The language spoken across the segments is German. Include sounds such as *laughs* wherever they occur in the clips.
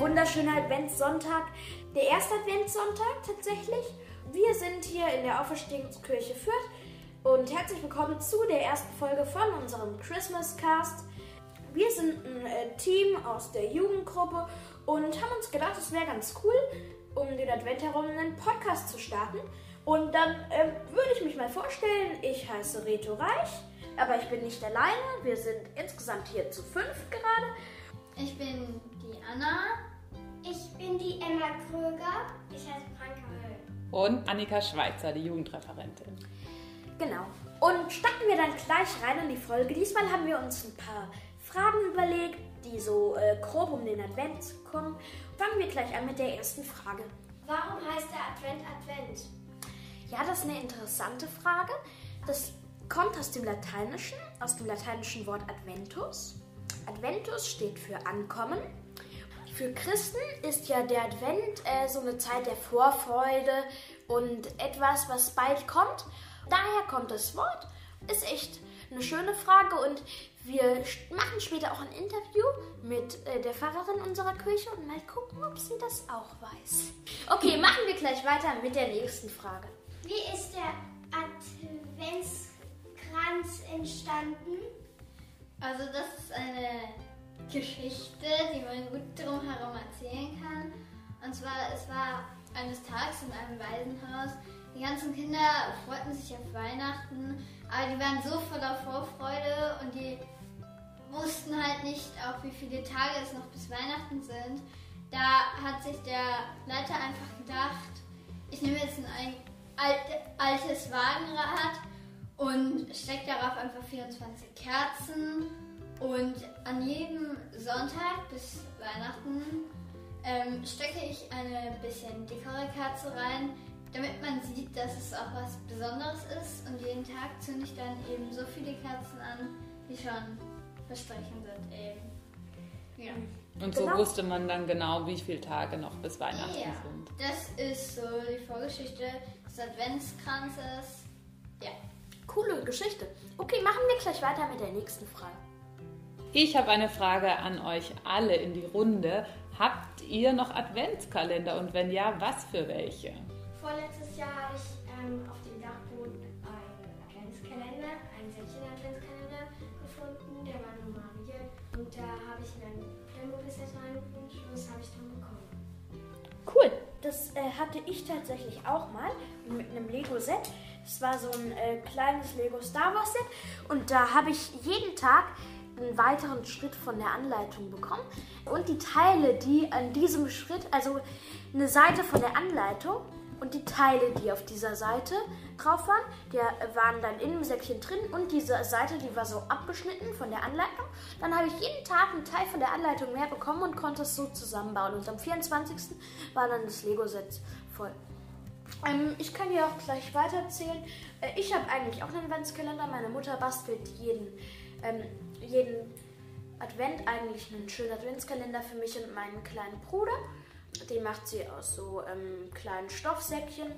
wunderschöner Adventssonntag. Der erste Adventssonntag tatsächlich. Wir sind hier in der Auferstehungskirche Fürth und herzlich willkommen zu der ersten Folge von unserem Christmas Cast. Wir sind ein äh, Team aus der Jugendgruppe und haben uns gedacht, es wäre ganz cool, um den Advent herum einen Podcast zu starten. Und dann äh, würde ich mich mal vorstellen, ich heiße Reto Reich, aber ich bin nicht alleine. Wir sind insgesamt hier zu fünf gerade. Ich bin die Anna. Ich bin die Emma Kröger. Ich heiße Franka Höll. Und Annika Schweizer, die Jugendreferentin. Genau. Und starten wir dann gleich rein in die Folge. Diesmal haben wir uns ein paar Fragen überlegt, die so äh, grob um den Advent kommen. Fangen wir gleich an mit der ersten Frage. Warum heißt der Advent Advent? Ja, das ist eine interessante Frage. Das kommt aus dem Lateinischen, aus dem lateinischen Wort Adventus. Adventus steht für Ankommen. Für Christen ist ja der Advent äh, so eine Zeit der Vorfreude und etwas, was bald kommt. Daher kommt das Wort. Ist echt eine schöne Frage und wir machen später auch ein Interview mit äh, der Pfarrerin unserer Kirche und mal gucken, ob sie das auch weiß. Okay, machen wir gleich weiter mit der nächsten Frage. Wie ist der Adventskranz entstanden? Also das ist eine Geschichte, die man gut drumherum erzählen kann. Und zwar, es war eines Tages in einem Waisenhaus. Die ganzen Kinder freuten sich auf Weihnachten, aber die waren so voller Vorfreude und die wussten halt nicht, auch wie viele Tage es noch bis Weihnachten sind. Da hat sich der Leiter einfach gedacht, ich nehme jetzt ein altes Wagenrad und stecke darauf einfach 24 Kerzen und an jedem Sonntag bis Weihnachten ähm, stecke ich eine bisschen dickere Kerze rein, damit man sieht, dass es auch was Besonderes ist. Und jeden Tag zünde ich dann eben so viele Kerzen an, wie schon versprechen sind eben. Ja. Und so Genau. wusste man dann genau, wie viele Tage noch bis Weihnachten ja, sind. das ist so die Vorgeschichte des Adventskranzes. Ja. Coole Geschichte. Okay, machen wir gleich weiter mit der nächsten Frage. Ich habe eine Frage an euch alle in die Runde. Habt ihr noch Adventskalender und wenn ja, was für welche? Vorletztes Jahr habe ich ähm, auf dem Dachboden einen Adventskalender, einen Säckchen-Adventskalender gefunden. Der war nummeriert. Und da habe ich mir ein Playmobil-Set reingewünscht und das habe ich dann bekommen. Cool. Das äh, hatte ich tatsächlich auch mal mit einem Lego-Set. Das war so ein äh, kleines Lego Star Wars Set. Und da habe ich jeden Tag einen weiteren Schritt von der Anleitung bekommen. Und die Teile, die an diesem Schritt, also eine Seite von der Anleitung und die Teile, die auf dieser Seite drauf waren, die waren dann in dem Säckchen drin und diese Seite, die war so abgeschnitten von der Anleitung. Dann habe ich jeden Tag einen Teil von der Anleitung mehr bekommen und konnte es so zusammenbauen. Und am 24. war dann das Lego-Set voll. Ähm, ich kann dir auch gleich weitererzählen. Äh, ich habe eigentlich auch einen Adventskalender. Meine Mutter bastelt jeden, ähm, jeden Advent eigentlich einen schönen Adventskalender für mich und meinen kleinen Bruder. Den macht sie aus so ähm, kleinen Stoffsäckchen,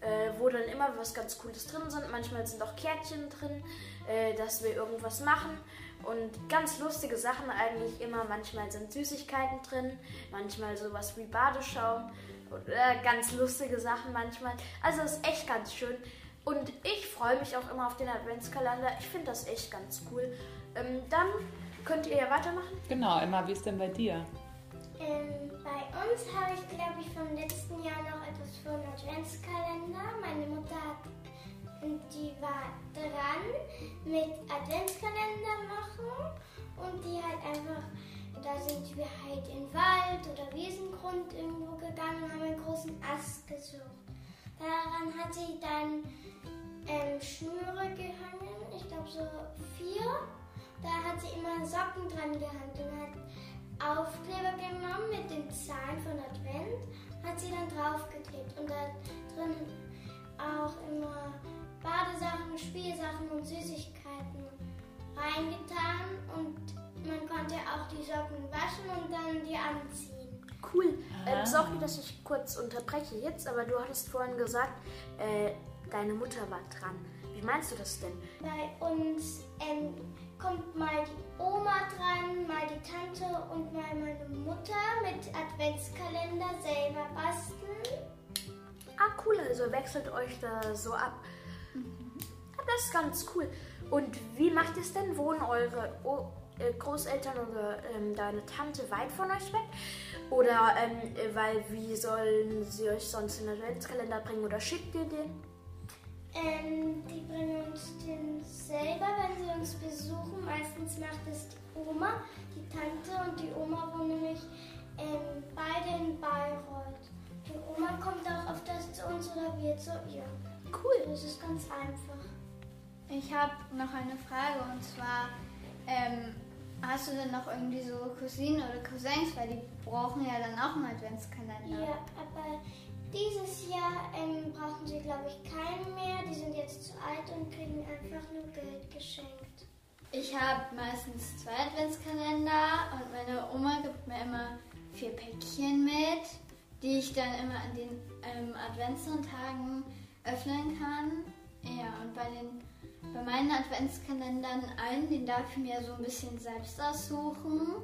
äh, wo dann immer was ganz Cooles drin sind. Manchmal sind auch Kärtchen drin, äh, dass wir irgendwas machen. Und ganz lustige Sachen eigentlich immer. Manchmal sind Süßigkeiten drin, manchmal sowas wie Badeschaum. Oder ganz lustige Sachen manchmal. Also ist echt ganz schön. Und ich freue mich auch immer auf den Adventskalender. Ich finde das echt ganz cool. Ähm, dann könnt ihr ja weitermachen. Genau, Emma, wie ist denn bei dir? Ähm, bei uns habe ich, glaube ich, vom letzten Jahr noch etwas für einen Adventskalender. Meine Mutter hat, die war dran mit Adventskalender machen und die halt einfach, da sind wir halt in Wald oder Wiesengrund irgendwo gegangen und haben einen großen Ast gesucht. Daran hat sie dann ähm, Schnüre gehangen, ich glaube so vier. Da hat sie immer Socken dran gehangen und hat Aufkleber genommen mit den Zahlen von Advent, hat sie dann draufgeklebt und da drin auch immer Badesachen, Spielsachen und Süßigkeiten reingetan und man konnte auch die Socken waschen und dann die anziehen. Cool. Ähm, sorry, dass ich kurz unterbreche jetzt, aber du hattest vorhin gesagt, äh, deine Mutter war dran. Wie meinst du das denn? Bei uns ähm, kommt mal die Oma dran, mal die Tante und mal meine Mutter mit Adventskalender selber basteln. Ah, cool, also wechselt euch da so ab. Ja, das ist ganz cool. Und wie macht ihr es denn? Wohnen eure o äh, Großeltern oder ähm, deine Tante weit von euch weg? Oder ähm, äh, weil wie sollen sie euch sonst einen Adventskalender bringen oder schickt ihr den? Ähm, die bringen uns den selber, wenn sie uns besuchen. Meistens macht es die Oma, die Tante und die Oma wohnt nämlich ähm, beide in Bayreuth. Die Oma kommt auch öfters zu uns oder wir zu ihr. Cool. Das ist ganz einfach. Ich habe noch eine Frage und zwar, ähm, hast du denn noch irgendwie so Cousinen oder Cousins, weil die brauchen ja dann auch einen Adventskalender. Ja, aber dieses Jahr ähm, brauchen sie, glaube ich, keinen mehr. Die sind jetzt zu alt und kriegen einfach nur Geld geschenkt. Ich habe meistens zwei Adventskalender und meine Oma gibt mir immer vier Päckchen mit, die ich dann immer an den ähm, Adventssonntagen öffnen kann. Ja, und bei, den, bei meinen Adventskalendern einen, den darf ich mir so ein bisschen selbst aussuchen.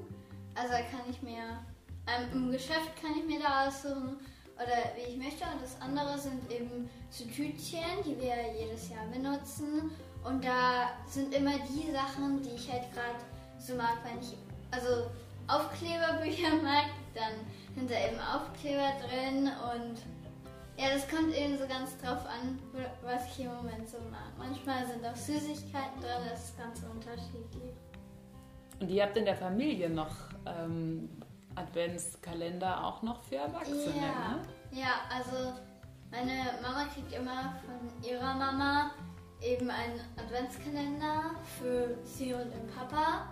Also kann ich mir, ähm, im Geschäft kann ich mir da aussuchen oder wie ich möchte. Und das andere sind eben so Tütchen, die wir jedes Jahr benutzen. Und da sind immer die Sachen, die ich halt gerade so mag, wenn ich also Aufkleberbücher *laughs* mag, dann sind da eben Aufkleber drin und ja, das kommt eben so ganz drauf an, was ich im Moment so mag. Manchmal sind auch Süßigkeiten drin, das ist ganz unterschiedlich. Und ihr habt in der Familie noch ähm, Adventskalender auch noch für Erwachsene, Ja, ne? ja, also meine Mama kriegt immer von ihrer Mama eben einen Adventskalender für sie und den Papa.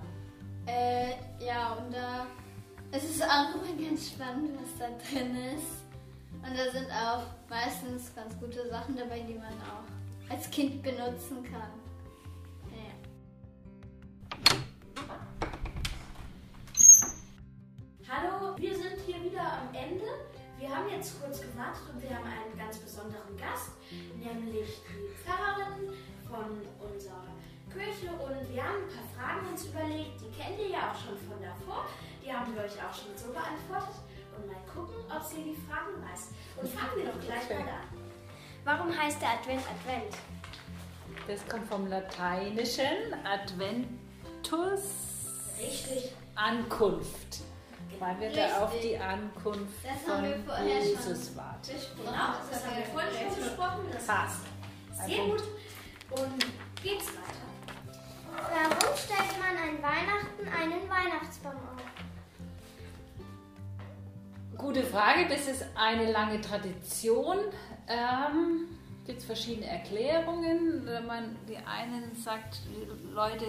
Äh, ja, und da es ist auch immer ganz spannend, was da drin ist. Und da sind auch meistens ganz gute Sachen dabei, die man auch als Kind benutzen kann. Wir haben jetzt kurz gewartet und wir haben einen ganz besonderen Gast, nämlich die Pfarrerin von unserer Kirche. Und wir haben ein paar Fragen uns überlegt, die kennt ihr ja auch schon von davor. Die haben wir euch auch schon so beantwortet. Und mal gucken, ob sie die Fragen weiß. Und fangen wir doch gleich mal an. Warum heißt der Advent Advent? Das kommt vom Lateinischen Adventus Richtig. Ankunft. Weil wir da auf die Ankunft Das haben wir von vorher schon. Jesus warten. Besprochen. Genau, das haben wir vorhin schon besprochen. Das Passt. Sehr gut. Und geht's weiter. Warum stellt man an Weihnachten einen Weihnachtsbaum auf? Gute Frage, das ist eine lange Tradition. Ähm, gibt es verschiedene Erklärungen. Wenn man die einen sagt, die Leute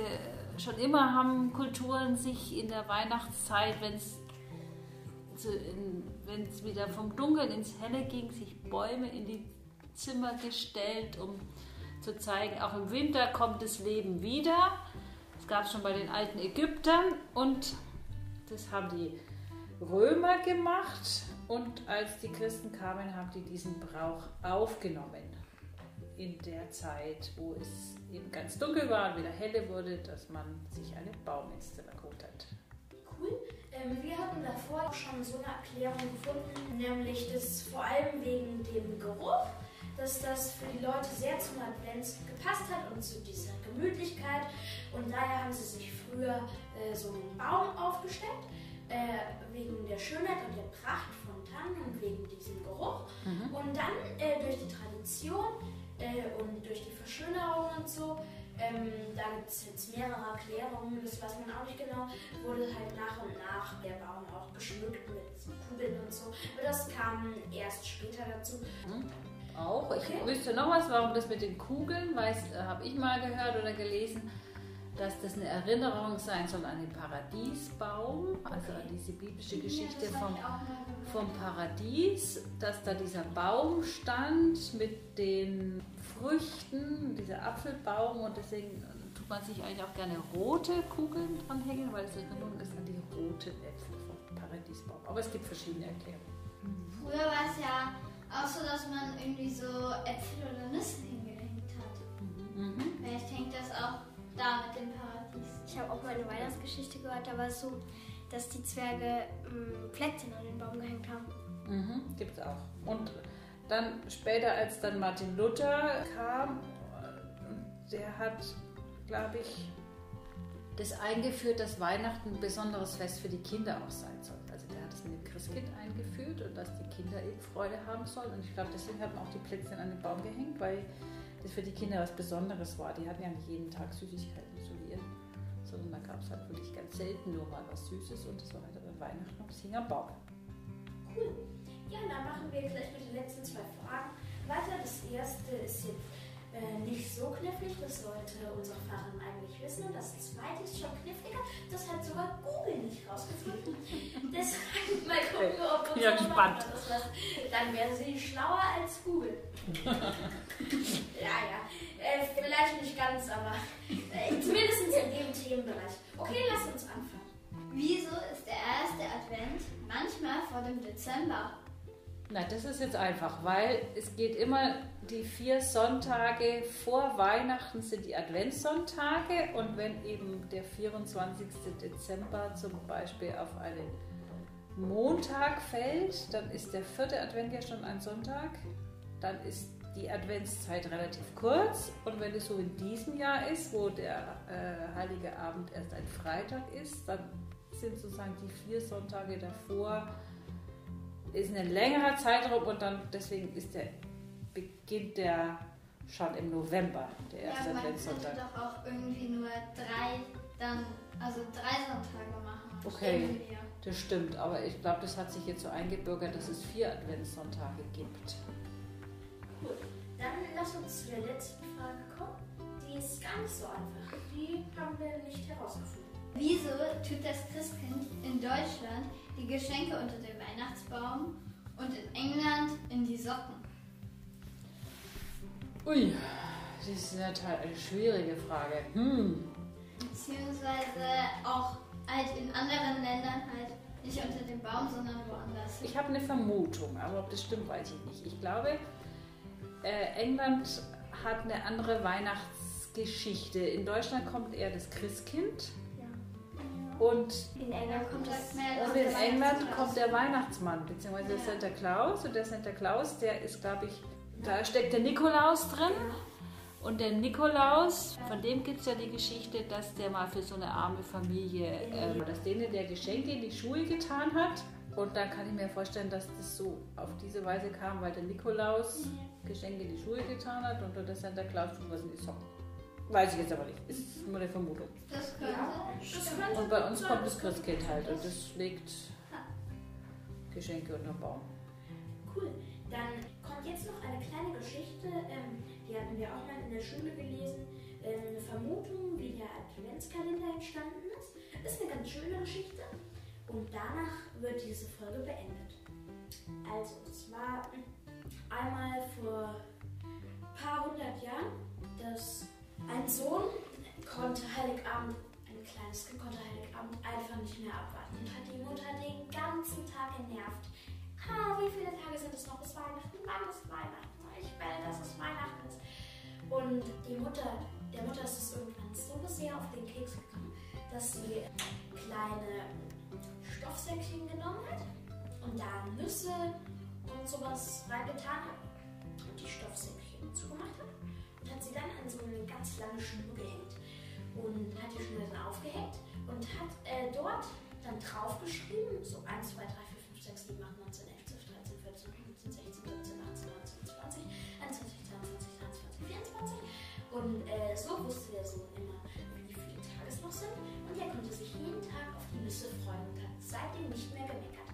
schon immer haben Kulturen sich in der Weihnachtszeit, wenn es wenn es wieder vom Dunkeln ins Helle ging, sich Bäume in die Zimmer gestellt, um zu zeigen, auch im Winter kommt das Leben wieder. Das gab es schon bei den alten Ägyptern und das haben die Römer gemacht und als die Christen kamen, haben die diesen Brauch aufgenommen. In der Zeit, wo es eben ganz dunkel war und wieder helle wurde, dass man sich einen Baum ins Zimmer geholt hat. Davor auch schon so eine Erklärung gefunden, nämlich dass vor allem wegen dem Geruch, dass das für die Leute sehr zum Advent gepasst hat und zu dieser Gemütlichkeit. Und daher haben sie sich früher äh, so einen Baum aufgestellt, äh, wegen der Schönheit und der Pracht von Tannen und wegen diesem Geruch. Und dann äh, durch die Tradition äh, und durch die Verschönerung und so, ähm, da gibt es jetzt mehrere Erklärungen, das weiß man auch nicht genau, wurde halt nach und nach der Baum auch geschmückt mit Kugeln und so. Aber das kam erst später dazu. Auch. Ich Okay. wüsste noch was, warum das mit den Kugeln, weiß, äh, habe ich mal gehört oder gelesen, dass das eine Erinnerung sein soll an den Paradiesbaum, also an diese biblische Geschichte hab vom, ich auch vom Paradies, dass da dieser Baum stand mit den Früchten, dieser Apfelbaum und deswegen tut man sich eigentlich auch gerne rote Kugeln dranhängen, weil es Erinnerung ist an die roten Äpfel vom Paradiesbaum. Aber es gibt verschiedene Erklärungen. Früher war es ja auch so, dass man irgendwie so Äpfel oder Nüsse hingehängt hat. Mhm. Vielleicht hängt das auch da mit dem Paradies. Ich habe auch mal eine Weihnachtsgeschichte gehört, da war es so, dass die Zwerge ähm, Plätzchen an den Baum gehängt haben. Mhm, gibt's auch. Und dann später, als dann Martin Luther kam, der hat, glaube ich, das eingeführt, dass Weihnachten ein besonderes Fest für die Kinder auch sein soll. Also der hat es mit dem Christkind eingeführt und dass die Kinder eben Freude haben sollen. Und ich glaube, deswegen hat man auch die Plätzchen an den Baum gehängt, weil das für die Kinder was Besonderes war. Die hatten ja nicht jeden Tag Süßigkeiten zu wir, sondern da gab es halt wirklich ganz selten nur mal was Süßes und das war halt an Weihnachten und es hing am Baum. Cool. Ja, dann machen wir gleich mit den letzten Das erste ist jetzt äh, nicht so knifflig, das sollte unsere Fahrerin eigentlich wissen. Und das zweite ist schon kniffliger, das hat sogar Google nicht rausgefunden. *laughs* Deshalb mal gucken, ob unsere Ja, gespannt. Das weiß. Dann wäre sie schlauer als Google. *laughs* ja, ja. Äh, vielleicht nicht ganz, aber äh, zumindest in dem Themenbereich. Okay, lass uns anfangen. Wieso ist der erste Advent manchmal vor dem Dezember? Na, das ist jetzt einfach, weil es geht immer die vier Sonntage vor Weihnachten sind die Adventssonntage und wenn eben der 24. Dezember zum Beispiel auf einen Montag fällt, dann ist der vierte Advent ja schon ein Sonntag, dann ist die Adventszeit relativ kurz und wenn es so in diesem Jahr ist, wo der äh, Heilige Abend erst ein Freitag ist, dann sind sozusagen die vier Sonntage davor ist ein längerer Zeitraum und dann deswegen ist der beginnt der schon im November, der erste ja, man Adventssonntag. doch auch irgendwie nur drei, dann, also drei Sonntage machen. Okay. Das stimmt, aber ich glaube, das hat sich jetzt so eingebürgert, dass es vier Adventssonntage gibt. Gut, dann lass uns zu der letzten Frage kommen. Die ist gar nicht so einfach. Die haben wir nicht herausgefunden. Wieso tut das Christkind in Deutschland die Geschenke unter den Weihnachtsbaum und in England in die Socken? Ui, das ist in der Tat eine schwierige Frage. Hm. Beziehungsweise auch halt in anderen Ländern halt nicht unter dem Baum, sondern woanders. Ich habe eine Vermutung, aber ob das stimmt, weiß ich nicht. Ich glaube, äh, England hat eine andere Weihnachtsgeschichte. In Deutschland kommt eher das Christkind und In England kommt das. mehr Und in England kommt der Weihnachtsmann, beziehungsweise der Santa Claus. Und der Santa Claus, der ist, glaube ich, da steckt der Nikolaus drin. Und der Nikolaus, von dem gibt es ja die Geschichte, dass der mal für so eine arme Familie, ähm, dass denen der Geschenke in die Schuhe getan hat. Und dann kann ich mir vorstellen, dass das so auf diese Weise kam, weil der Nikolaus Geschenke in die Schuhe getan hat und der Santa Claus tut was in die Socken. Weiß ich jetzt aber nicht. Ist nur eine Vermutung. Das könnte. Das könnte Und bei uns kommt das Christkind halt und das legt Geschenke unter den Baum. Cool. Dann kommt jetzt noch eine kleine Geschichte, ähm, die hatten wir auch mal in der Schule gelesen. Ähm, eine Vermutung, wie der Adventskalender entstanden ist. Ist eine ganz schöne Geschichte. Und danach wird diese Folge beendet. Also, es war einmal vor ein Sohn konnte Heiligabend, ein kleines Kind konnte Heiligabend einfach nicht mehr abwarten und hat die Mutter den ganzen Tag genervt. Ha, wie viele Tage sind es noch bis Weihnachten? Wann ist Weihnachten? Ich will, dass es Weihnachten ist. Und die Mutter, der Mutter ist es irgendwann so sehr auf den Keks gekommen, dass sie kleine Stoffsäckchen genommen hat und da Nüsse und sowas reingetan hat und die Stoffsäckchen zugemacht hat und hat sie dann an so eine ganz lange Schnur gehängt und hat die Schnur dann aufgehängt und hat äh, dort dann draufgeschrieben, so 1, 2, 3, 4, 5, 6, 7, 8, 9, 10, 11, 12, 13, 14, 15, 16, 17, 18, 19, 20, 21, 22, 23, 24 und äh, so wusste der Sohn immer, wie viele Tage es noch sind und er konnte sich jeden Tag auf die Nüsse freuen und hat seitdem nicht mehr gemeckert.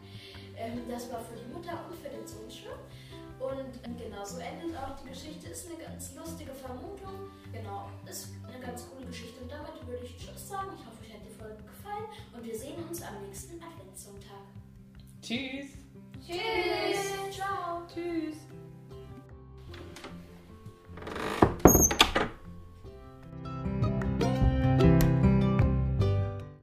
Ähm, das war für die Mutter und für den Sohn schön. Und genau so endet auch die Geschichte. Ist eine ganz lustige Vermutung. Genau, ist eine ganz coole Geschichte. Und damit würde ich Tschüss sagen. Ich hoffe, euch hat die Folge gefallen. Und wir sehen uns am nächsten Adventssonntag. Tschüss. Tschüss. Ciao. Tschüss.